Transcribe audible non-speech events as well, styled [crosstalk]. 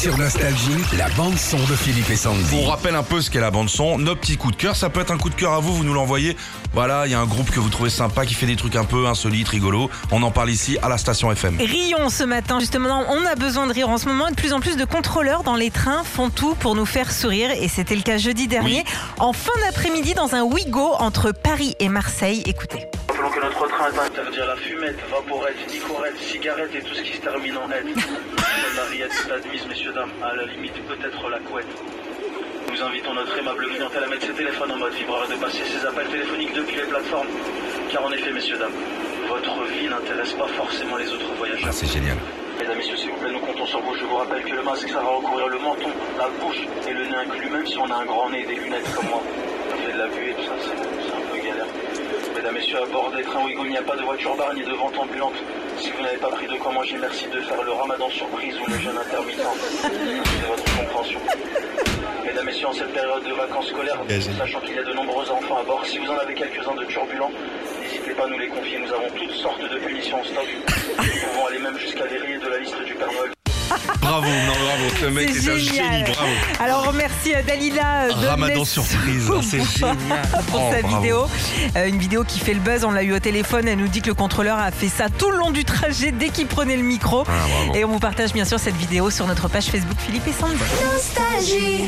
Sur Nostalgie, la bande-son de Philippe et Sandy. On rappelle un peu ce qu'est la bande son, nos petits coups de cœur. Ça peut être un coup de cœur à vous, vous nous l'envoyez. Voilà, il y a un groupe que vous trouvez sympa qui fait des trucs un peu insolites, rigolos. On en parle ici à la station FM. Rions ce matin, justement, on a besoin de rire en ce moment. De plus en plus de contrôleurs dans les trains font tout pour nous faire sourire. Et c'était le cas jeudi dernier, en fin d'après-midi, dans un Ouigo entre Paris et Marseille. Écoutez. Rappelons que notre train est interdit à la fumette, vaporette, nicorette, cigarette et tout ce qui se termine en aide. La rillette est admise, messieurs, dames, à la limite peut-être la couette. Nous invitons notre aimable clientèle à mettre ses téléphones en mode vibreur et de passer ses appels téléphoniques depuis les plateformes. Car en effet, messieurs, dames, votre vie n'intéresse pas forcément les autres voyageurs. Ah, c'est génial. Mesdames, messieurs, s'il vous plaît, nous comptons sur vous. Je vous rappelle que le masque, ça va recouvrir le menton, la bouche et le nez inclus, même si on a un grand nez et des lunettes comme moi. Ça fait de la vue et tout ça, c'est c'est un peu galère. Mesdames, messieurs, à bord des trains Ouigo, il n'y a pas de voiture bar ni de vente ambulante. Si vous n'avez pas pris de quoi manger, merci de faire le ramadan surprise ou le jeûne intermittent. [laughs] C'est votre compréhension. Mesdames, messieurs, en cette période de vacances scolaires, sachant qu'il y a de nombreux enfants à bord, si vous en avez quelques-uns de turbulents, n'hésitez pas à nous les confier. Nous avons toutes sortes de punitions en stock. [laughs] Bravo, non, bravo. Ce mec C'est est un génie, bravo. Alors, on remercie euh, Dalila euh, de Ramadan Metz- surprise, hein, c'est [laughs] génial. pour Oh, sa bravo. vidéo. Euh, une vidéo qui fait le buzz, on l'a eu au téléphone. Elle nous dit que le contrôleur a fait ça tout le long du trajet dès qu'il prenait le micro. Ah. Et on vous partage bien sûr cette vidéo sur notre page Facebook Philippe et Sandy. Nostalgie.